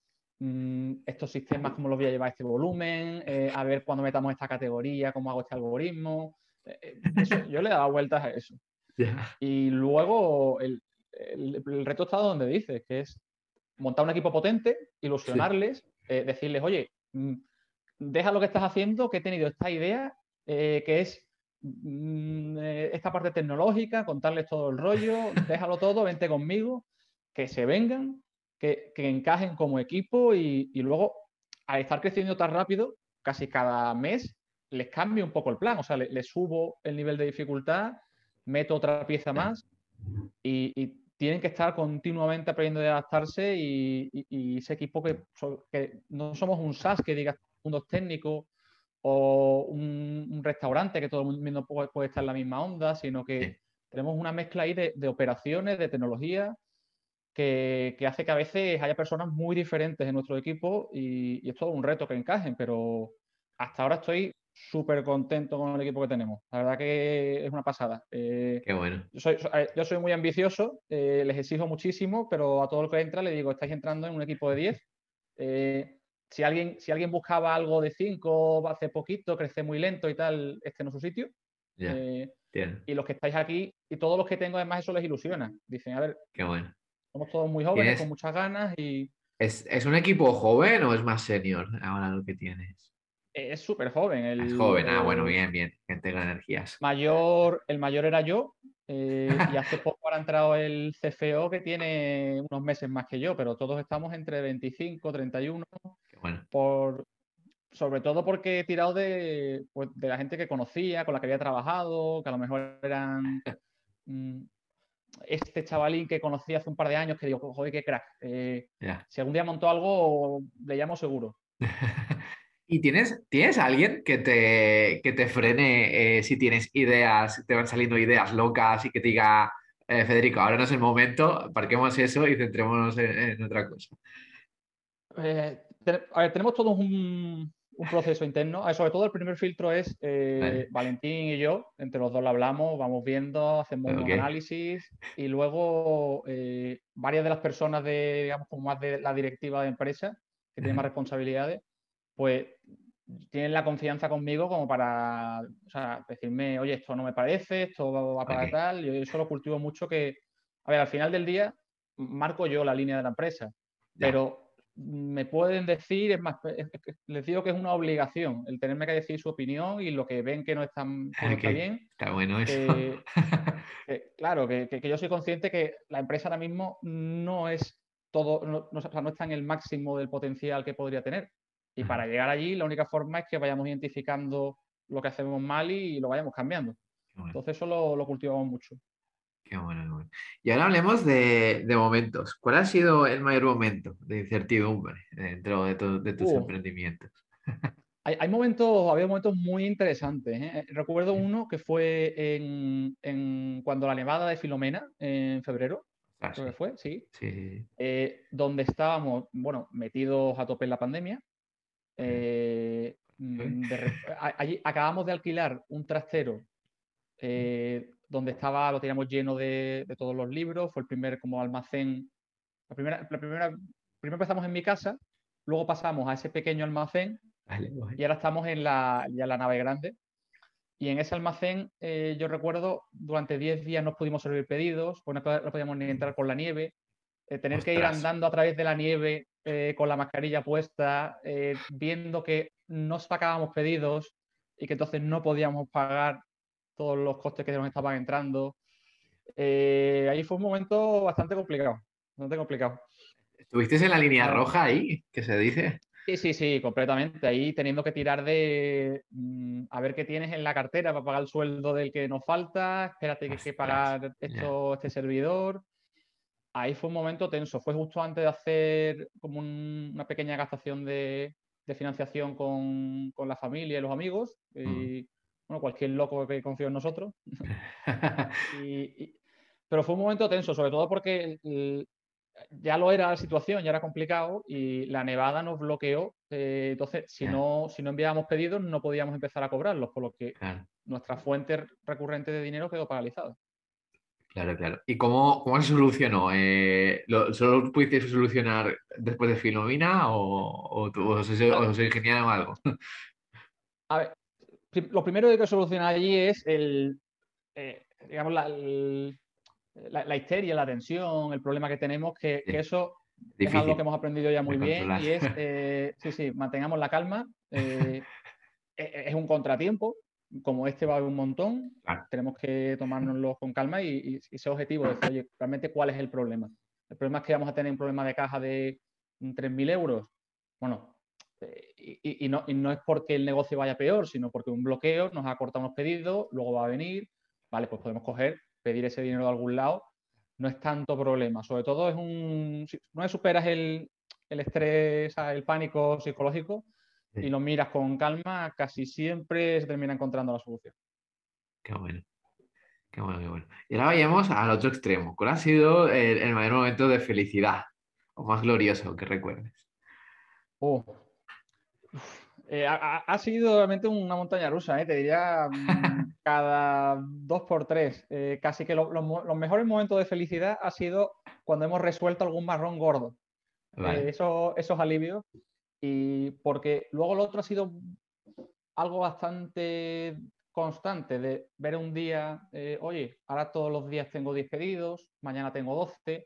estos sistemas, cómo los voy a llevar a este volumen, eh, a ver cuando metamos esta categoría, cómo hago este algoritmo. Eh, eh, eso- yo le daba vueltas a eso. Y luego el, el- el reto está donde dices, que es montar un equipo potente, ilusionarles, eh, decirles, oye, mm, deja lo que estás haciendo, que he tenido esta idea, que es mm, esta parte tecnológica, contarles todo el rollo, déjalo todo, vente conmigo, que se vengan, que, que encajen como equipo y, y luego, al estar creciendo tan rápido, casi cada mes les cambio un poco el plan, o sea, le- les subo el nivel de dificultad, meto otra pieza más y, y tienen que estar continuamente aprendiendo a adaptarse y, y- y ese equipo que, no somos un SaaS que diga mundos técnicos o un, un restaurante que todo el mundo puede, puede estar en la misma onda, sino que tenemos una mezcla ahí de, de operaciones, de tecnología, que, que hace que a veces haya personas muy diferentes en nuestro equipo y, y es todo un reto que encajen, pero hasta ahora estoy súper contento con el equipo que tenemos. La verdad que es una pasada. Eh, Qué bueno. yo soy, so- eh, yo soy muy ambicioso, eh, les exijo muchísimo, pero a todo el que entra le digo, estáis entrando en un equipo de 10. Eh, si, alguien, si alguien buscaba algo de 5 hace poquito, crece muy lento y tal, este no es su sitio. Y los que estáis aquí, y todos los que tengo, además, eso les ilusiona. Dicen, a ver, Qué bueno. Somos todos muy jóvenes, Tienes- con muchas ganas y ¿Es, es un equipo joven o es más senior ahora lo que tienes? es súper joven. El, Es joven, ah, bueno, bien, bien. Gente con energías. Mayor, el mayor era yo, eh, y hace poco ha entrado el CFO que tiene unos meses más que yo, pero todos estamos entre 25, 31, Qué bueno. por, sobre todo porque he tirado de, pues, de la gente que conocía, con la que había trabajado, que a lo mejor eran mm, este chavalín que conocí hace un par de años que digo, joder, qué crack. eh, si algún día montó algo, le llamo seguro. ¿Y tienes, tienes alguien que te, que te frene eh, si tienes ideas, te van saliendo ideas locas y que te diga, eh, Federico, ahora no es el momento, parquemos eso y centrémonos en, otra cosa? A ver, tenemos todos un, un proceso interno. Sobre todo el primer filtro es eh, Valentín y yo, entre los dos lo hablamos, vamos viendo, hacemos un análisis y luego eh, varias de las personas de, digamos, como más de la directiva de empresa, que tienen más responsabilidades, pues tienen la confianza conmigo como para decirme, oye, esto no me parece, esto va para tal. Yo eso lo cultivo mucho que, a ver, al final del día marco yo la línea de la empresa, pero me pueden decir, es más, les digo que es una obligación el tenerme que decir su opinión y lo que ven que no, están, está bien. Está bueno eso. claro, que, yo soy consciente que la empresa ahora mismo no es todo, no, no está en el máximo del potencial que podría tener. Y para llegar allí, la única forma es que vayamos identificando lo que hacemos mal y, lo vayamos cambiando. Entonces, eso lo cultivamos mucho. Qué bueno, Y ahora hablemos de, momentos. ¿Cuál ha sido el mayor momento de incertidumbre dentro de, tus uh. emprendimientos? hay, momentos, había momentos muy interesantes. ¿eh? Recuerdo uno que fue en, cuando la nevada de Filomena, en febrero, ah, creo que fue, sí. Eh, donde estábamos, bueno, metidos a tope en la pandemia. Eh, mm, allí acabamos de alquilar un trastero donde estaba, lo teníamos lleno de, todos los libros, fue el primer como almacén. La primera, la primera, primero empezamos en mi casa, luego pasamos a ese pequeño almacén y ahora estamos en la, ya la nave grande. Y en ese almacén, eh, yo recuerdo, durante 10 días no pudimos servir pedidos, pues no, podíamos ni entrar por la nieve, eh, tener que ir andando a través de la nieve eh, con la mascarilla puesta, viendo que no sacábamos pedidos y que entonces no podíamos pagar todos los costes que nos estaban entrando. Eh, ahí fue un momento bastante complicado, bastante complicado. ¿Estuviste en la línea roja ahí, que se dice? Sí, sí, sí, completamente. Ahí teniendo que tirar de mm, a ver qué tienes en la cartera para pagar el sueldo del que nos falta, espérate que hay que pagar esto, este servidor. Ahí fue un momento tenso. Fue justo antes de hacer como una pequeña gastación de, financiación con, la familia y los amigos. Y, bueno, cualquier loco que confíe en nosotros. pero fue un momento tenso, sobre todo porque ya lo era la situación, ya era complicado y la nevada nos bloqueó. Eh, entonces, si, no, si no enviábamos pedidos, no podíamos empezar a cobrarlos, por lo que nuestra fuente recurrente de dinero quedó paralizada. Claro, claro. ¿Y cómo, cómo se solucionó? Eh, ¿Solo pudiste solucionar después de Filomina o, o, se ingeniaron algo? A ver, lo primero que hay que solucionar allí es el, eh, digamos, la, la, histeria, la tensión, el problema que tenemos, que, eso es algo que hemos aprendido ya muy bien y es, eh, sí, sí, mantengamos la calma. Eh, e, e, es un contratiempo, como este va a haber un montón, tenemos que tomárnoslo con calma y, y, ser objetivos, decir, oye, realmente cuál es el problema. El problema es que vamos a tener un problema de caja de 3.000 euros. Bueno, y, no, es porque el negocio vaya peor, sino porque un bloqueo nos ha cortado unos pedidos, luego va a venir, vale, pues podemos coger, pedir ese dinero de algún lado, no es tanto problema. Sobre todo es un, si no superas el, estrés, el pánico psicológico y lo miras con calma, casi siempre se termina encontrando la solución. Qué bueno. Qué bueno, qué bueno. Y ahora vayamos al otro extremo. ¿Cuál ha sido el, mayor momento de felicidad o más glorioso que recuerdes? Oh, eh, ha, sido realmente una montaña rusa, ¿eh? te diría mm, cada dos por tres. Eh, casi que los mejores momentos de felicidad ha sido cuando hemos resuelto algún marrón gordo. Eso, esos alivios. Y porque luego lo otro ha sido algo bastante constante de ver un día, oye, ahora todos los días tengo 10 pedidos, mañana tengo 12.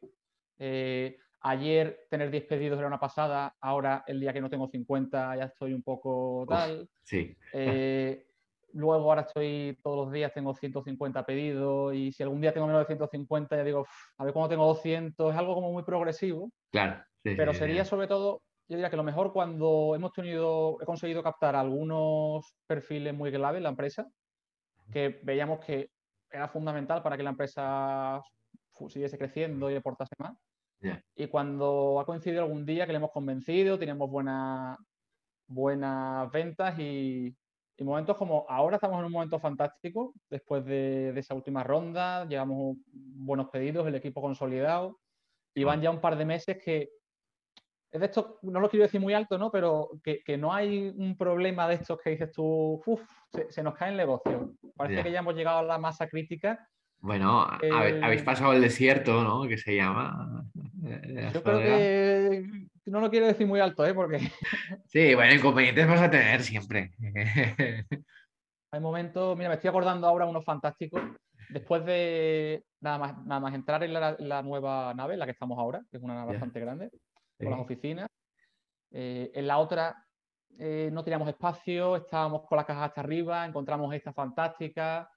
Ayer tener 10 pedidos era una pasada, ahora el día que no tengo 50 ya estoy un poco tal. sí. Eh, luego ahora estoy todos los días, tengo 150 pedidos y si algún día tengo menos de 150 ya digo, a ver cuando tengo 200, es algo como muy progresivo. Claro. pero sería sobre todo, yo diría que lo mejor cuando hemos tenido, he conseguido captar algunos perfiles muy clave en la empresa, que veíamos que era fundamental para que la empresa siguiese creciendo y aportase más. Y cuando ha coincidido algún día que le hemos convencido, teníamos buena, buenas ventas y, momentos como ahora estamos en un momento fantástico después de, esa última ronda, llevamos buenos pedidos, el equipo consolidado y van ya un par de meses que es de esto, no lo quiero decir muy alto, ¿no? Pero que, no hay un problema de estos que dices tú, uff, se, nos cae el negocio. Parece que ya hemos llegado a la masa crítica. Bueno, habéis pasado el desierto, ¿no? Que se llama. Eh, yo creo que no lo quiero decir muy alto, ¿eh? Porque. Sí, bueno, inconvenientes vas a tener siempre. Hay momentos, mira, me estoy acordando ahora unos fantásticos. Después de nada más, nada más entrar en la, nueva nave, la que estamos ahora, que es una nave bastante grande, con las oficinas. Eh, en la otra eh, no teníamos espacio, estábamos con la caja hasta arriba, encontramos esta fantástica,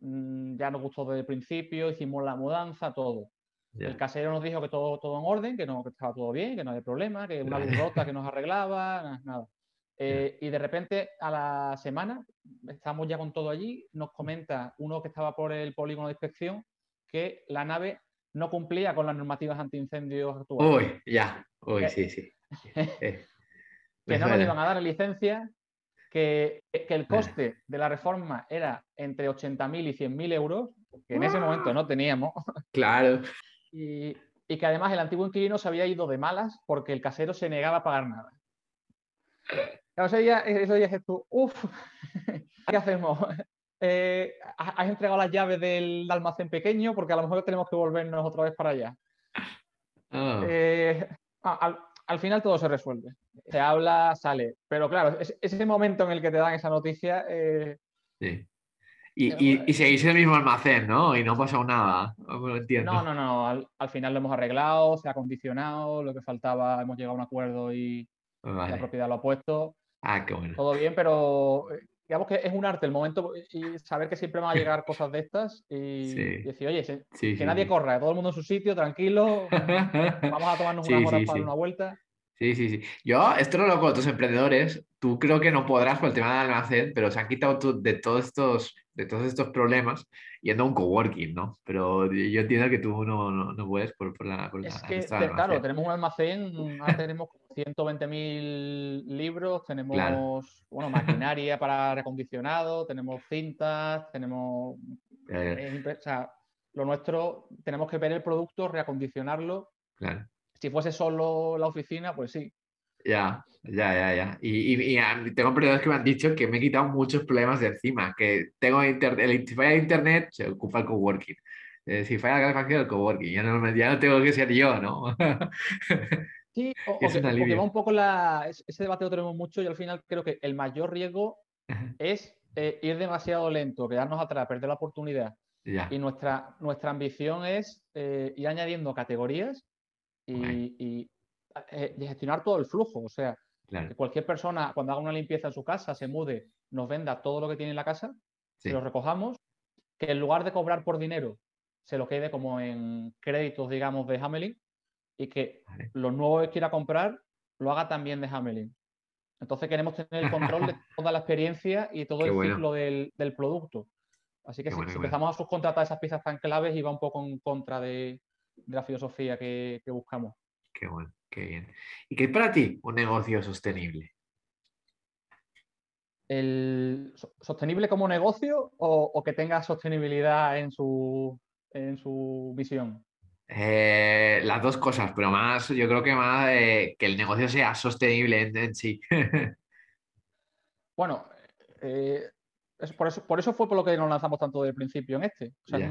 mm, ya nos gustó desde el principio, hicimos la mudanza, todo. El casero nos dijo que todo, todo en orden, que, no, que estaba todo bien, que no había problema, que una luz rota que nos arreglaba, nada. Eh, y de repente a la semana, estamos ya con todo allí, nos comenta uno que estaba por el polígono de inspección que la nave no cumplía con las normativas antiincendios actuales. Uy, ya, uy, sí, sí. Eh, que no nos iban a dar licencia, que, que el coste de la reforma era entre 80.000 y 100.000 euros, que en ese momento no teníamos. Claro. Y, y, que además el antiguo inquilino se había ido de malas porque el casero se negaba a pagar nada. Claro, ese día, ese día dices tú, uff, ¿qué hacemos? Eh, has entregado las llaves del almacén pequeño porque a lo mejor tenemos que volvernos otra vez para allá. Eh, al, final todo se resuelve. Se habla, sale. Pero claro, es, ese momento en el que te dan esa noticia. Eh, sí. Y, y, seguís en el mismo almacén, ¿no? Y no ha pasado nada. No, no, no. Al, final lo hemos arreglado, se ha condicionado, lo que faltaba, hemos llegado a un acuerdo y la propiedad lo ha puesto. Ah, qué bueno. Todo bien, pero digamos que es un arte el momento y saber que siempre van a llegar cosas de estas y, decir, oye, que nadie corra, todo el mundo en su sitio, tranquilo, vamos a tomarnos una hora para una vuelta. Sí, sí, sí. Yo, esto no lo con otros emprendedores, tú creo que no podrás por el tema del almacén, pero se han quitado de todos estos, de todos estos problemas yendo a un coworking, ¿no? Pero yo entiendo que tú no, no, puedes por, por, la... Por es que, claro, tenemos un almacén, ahora tenemos 120.000 libros, tenemos, bueno, maquinaria para recondicionado, tenemos cintas, tenemos... o sea, lo nuestro, tenemos que ver el producto, reacondicionarlo. Claro si fuese solo la oficina, pues sí. Ya, ya, ya, ya. Y, tengo emprendedores que me han dicho que me he quitado muchos problemas de encima, que tengo internet, si falla internet, se ocupa el coworking. Eh, si falla la calefacción, el coworking. Ya no, ya no tengo que ser yo, ¿no? sí, o, que, va un poco la... Ese debate lo tenemos mucho y al final creo que el mayor riesgo es eh, ir demasiado lento, quedarnos atrás, perder la oportunidad. Y nuestra, nuestra ambición es eh, ir añadiendo categorías y, eh, gestionar todo el flujo. O sea, que cualquier persona cuando haga una limpieza en su casa, se mude, nos venda todo lo que tiene en la casa, que lo recojamos, que en lugar de cobrar por dinero, se lo quede como en créditos, digamos, de Hamelin y que los nuevos que quiera comprar lo haga también de Hamelin. Entonces queremos tener el control de toda la experiencia y todo el ciclo del, producto. Así que si, empezamos a subcontratar esas piezas tan claves y va un poco en contra de, de la filosofía que, buscamos. Qué bueno, qué bien. ¿Y qué es para ti un negocio sostenible? El, ¿Sostenible como negocio o, que tenga sostenibilidad en su, en su visión? Eh, las dos cosas, pero más, yo creo que más que el negocio sea sostenible en, sí. bueno, eh, por, eso, por eso fue por lo que nos lanzamos tanto desde el principio en este. O sea,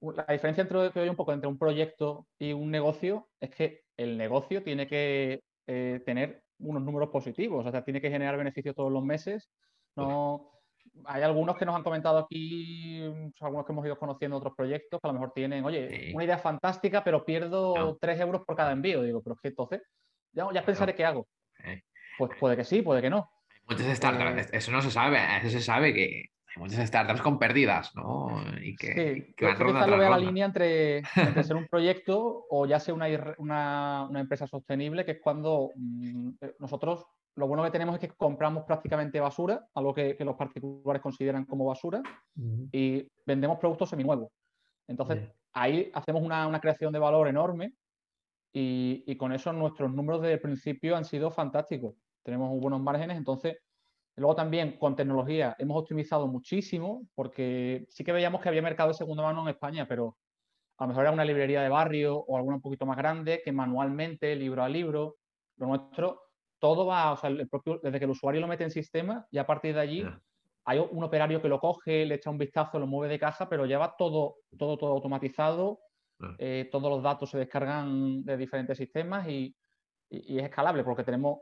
la diferencia entre, un poco entre un proyecto y un negocio es que el negocio tiene que eh, tener unos números positivos, o sea, tiene que generar beneficios todos los meses. No, hay algunos que nos han comentado aquí, algunos que hemos ido conociendo otros proyectos que a lo mejor tienen, oye, una idea fantástica, pero pierdo 3 euros por cada envío. Digo, pero es que entonces, ya, ya pensaré qué hago. Pues puede que sí, puede que no. Muchas startups, eh, eso no se sabe, eso se sabe que muchas startups con pérdidas, ¿no? Y que, que van lo vea la línea entre, ser un proyecto o ya sea una, empresa sostenible, que es cuando mm, eh, nosotros lo bueno que tenemos es que compramos prácticamente basura, algo que, que los particulares consideran como basura, y vendemos productos seminuevos. Entonces, ahí hacemos una, creación de valor enorme y, y, con eso nuestros números de principio han sido fantásticos tenemos buenos márgenes, entonces Luego también con tecnología hemos optimizado muchísimo porque sí que veíamos que había mercado de segunda mano en España, pero a lo mejor era una librería de barrio o alguna un poquito más grande que manualmente, libro a libro, lo nuestro, todo va, o sea, el propio, desde que el usuario lo mete en sistema y a partir de allí hay un operario que lo coge, le echa un vistazo, lo mueve de casa, pero lleva todo, todo, todo automatizado, eh, todos los datos se descargan de diferentes sistemas y, y, es escalable porque tenemos,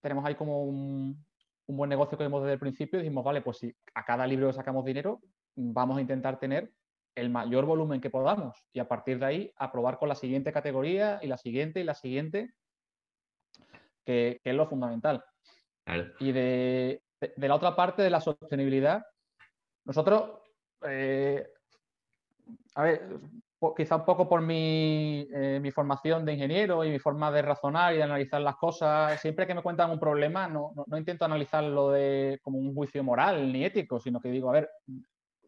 tenemos ahí como un, un buen negocio que vemos desde el principio y dijimos, vale, pues si a cada libro sacamos dinero, vamos a intentar tener el mayor volumen que podamos y a partir de ahí aprobar con la siguiente categoría y la siguiente y la siguiente, que, es lo fundamental. Y de, la otra parte de la sostenibilidad, nosotros, eh, a ver, quizá un poco por eh, mi, formación de ingeniero y mi forma de razonar y de analizar las cosas, siempre que me cuentan un problema no, intento analizarlo de, como un juicio moral ni ético, sino que digo, a ver,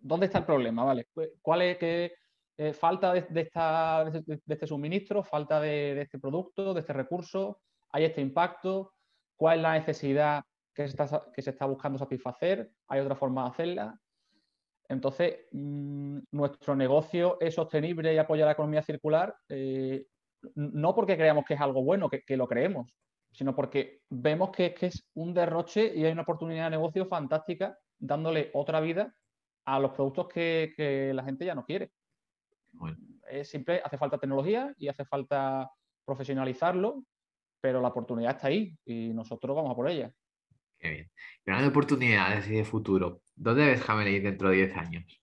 ¿dónde está el problema? ¿Vale? ¿Cuál es que eh, falta de, esta, de, este suministro, falta de, este producto, de este recurso? ¿Hay este impacto? ¿Cuál es la necesidad que se está buscando satisfacer? ¿Hay otra forma de hacerla? Entonces, mm, nuestro negocio es sostenible y apoya la economía circular, eh, no porque creamos que es algo bueno, que, lo creemos, sino porque vemos que, es un derroche y hay una oportunidad de negocio fantástica dándole otra vida a los productos que, la gente ya no quiere. Es simple, hace falta tecnología y hace falta profesionalizarlo, pero la oportunidad está ahí y nosotros vamos a por ella. Qué bien. de oportunidades y de futuro, ¿dónde ves Jameley dentro de 10 años?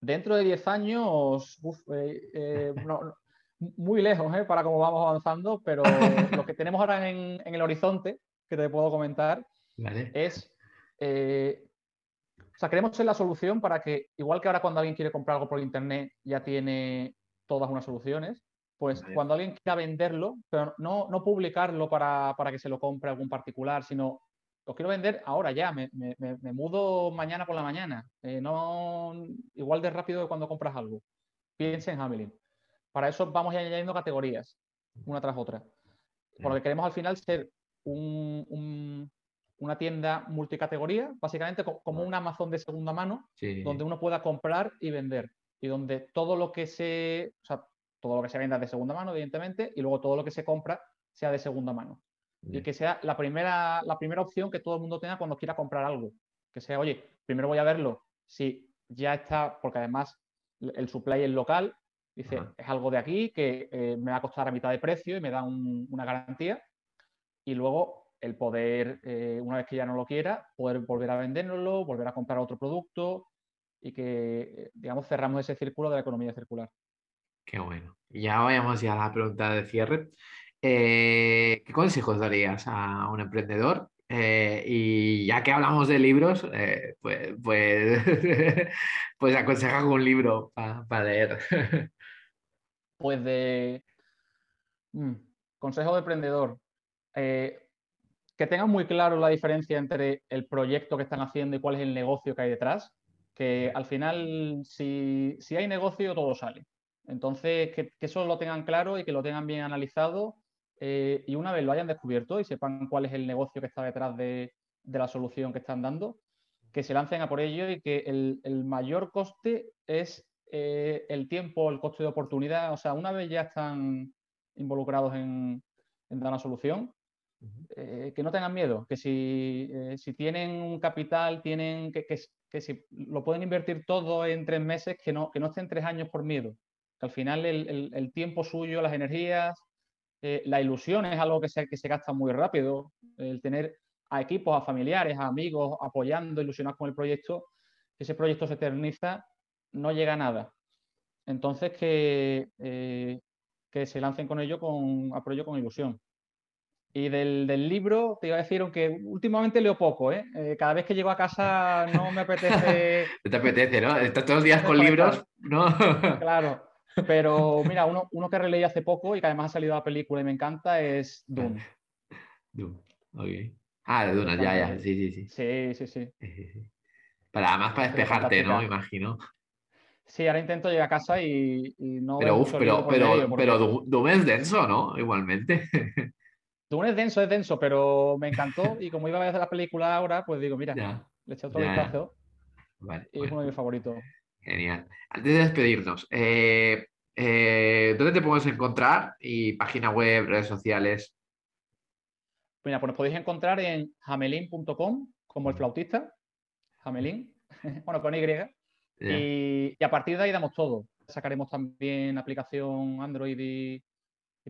Dentro de 10 años, eh, eh, muy lejos ¿eh? para cómo vamos avanzando, pero lo que tenemos ahora en, el horizonte, que te puedo comentar, es, o sea, queremos ser la solución para que, igual que ahora cuando alguien quiere comprar algo por internet, ya tiene todas unas soluciones, pues cuando alguien quiera venderlo, pero no, no publicarlo para, que se lo compre algún particular, sino lo quiero vender ahora ya, me, mudo mañana por la mañana, eh, no igual de rápido que cuando compras algo. Piensa en Hamelin. Para eso vamos añadiendo categorías, una tras otra. Porque queremos al final ser una tienda multicategoría, básicamente como un Amazon de segunda mano, donde uno pueda comprar y vender. Y donde todo lo que se, todo lo que se venda de segunda mano, evidentemente, y luego todo lo que se compra sea de segunda mano. Y que sea la primera, la primera opción que todo el mundo tenga cuando quiera comprar algo. Que sea, oye, primero voy a verlo si ya está, porque además el supply es local, dice, es algo de aquí que eh, me va a costar a mitad de precio y me da una garantía. Y luego el poder, eh, una vez que ya no lo quiera, poder volver a venderlo, volver a comprar otro producto y que, eh, digamos, cerramos ese círculo de la economía circular. Qué bueno. Ya vayamos ya a la pregunta de cierre. Eh, ¿Qué consejos darías a un emprendedor? Eh, y ya que hablamos de libros, eh, pues, pues, pues, aconseja un libro para leer. Pues de mm, consejo de emprendedor. que tengan muy claro la diferencia entre el proyecto que están haciendo y cuál es el negocio que hay detrás. Que al final, si, si hay negocio, todo sale. Entonces, que, eso lo tengan claro y que lo tengan bien analizado eh, y una vez lo hayan descubierto y sepan cuál es el negocio que está detrás de, la solución que están dando, que se lancen a por ello y que el, mayor coste es eh, el tiempo, el coste de oportunidad. O sea, una vez ya están involucrados en, dar una solución, eh, que no tengan miedo, que si, tienen un capital, tienen que, que, si lo pueden invertir todo en tres meses, que no, que no estén tres años por miedo al final el, tiempo suyo, las energías, eh, la ilusión es algo que se, que se gasta muy rápido. El tener a equipos, a familiares, a amigos apoyando, ilusionados con el proyecto, ese proyecto se eterniza, no llega a nada. Entonces, que, eh, que se lancen con ello con apoyo con ilusión. Y del, libro, te iba a decir, aunque últimamente leo poco, ¿eh? ¿eh? cada vez que llego a casa no me apetece. te apetece, ¿no? Estás todos los días con libros, ¿no? claro. Pero mira, uno, uno que releí hace poco y que además ha salido a la película y me encanta es. Dune, ok. Ah, de Dune, ya, ya, sí, sí, sí. Sí, sí, sí. Para, además para despejarte, ¿no? Imagino. Sí, ahora intento llegar a casa y, no. Pero, uf, pero, pero, pero Dune es denso, ¿no? Igualmente. Dune es denso, es denso, pero me encantó y como iba a ver la película ahora, pues digo, mira, le eché otro vistazo y es uno de mis favoritos. Genial. Antes de despedirnos, eh, eh, ¿dónde te podemos encontrar? Y página web, redes sociales. Mira, pues nos podéis encontrar en jamelin.com, como el flautista, Jamelin, bueno, con Y. Y, a partir de ahí damos todo. Sacaremos también aplicación Android y,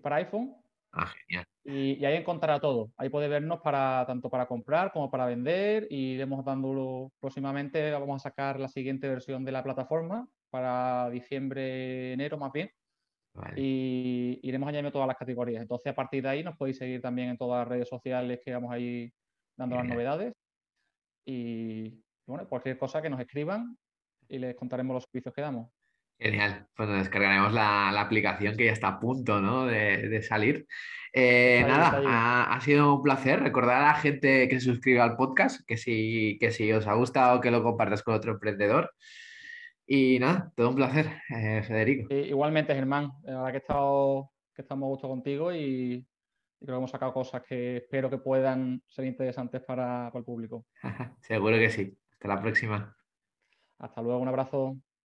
para iPhone. Ah, genial. Y, ahí encontrará todo. Ahí puede vernos para tanto para comprar como para vender. Y iremos dándolo próximamente. Vamos a sacar la siguiente versión de la plataforma para diciembre, enero más bien. Y iremos añadiendo todas las categorías. Entonces, a partir de ahí nos podéis seguir también en todas las redes sociales que vamos ahí dando las novedades. Y bueno, cualquier cosa que nos escriban y les contaremos los servicios que damos. Genial, pues nos descargaremos la, aplicación que ya está a punto ¿no? de, salir. Eh, nada, ha, sido un placer recordar a la gente que se suscriba al podcast, que si, que si os ha gustado que lo compartas con otro emprendedor. Y nada, todo un placer, eh, Federico. igualmente, Germán, la verdad que, he estado, que estamos a gusto contigo y, creo que hemos sacado cosas que espero que puedan ser interesantes para, para el público. Seguro que sí. Hasta la próxima. Hasta luego, un abrazo.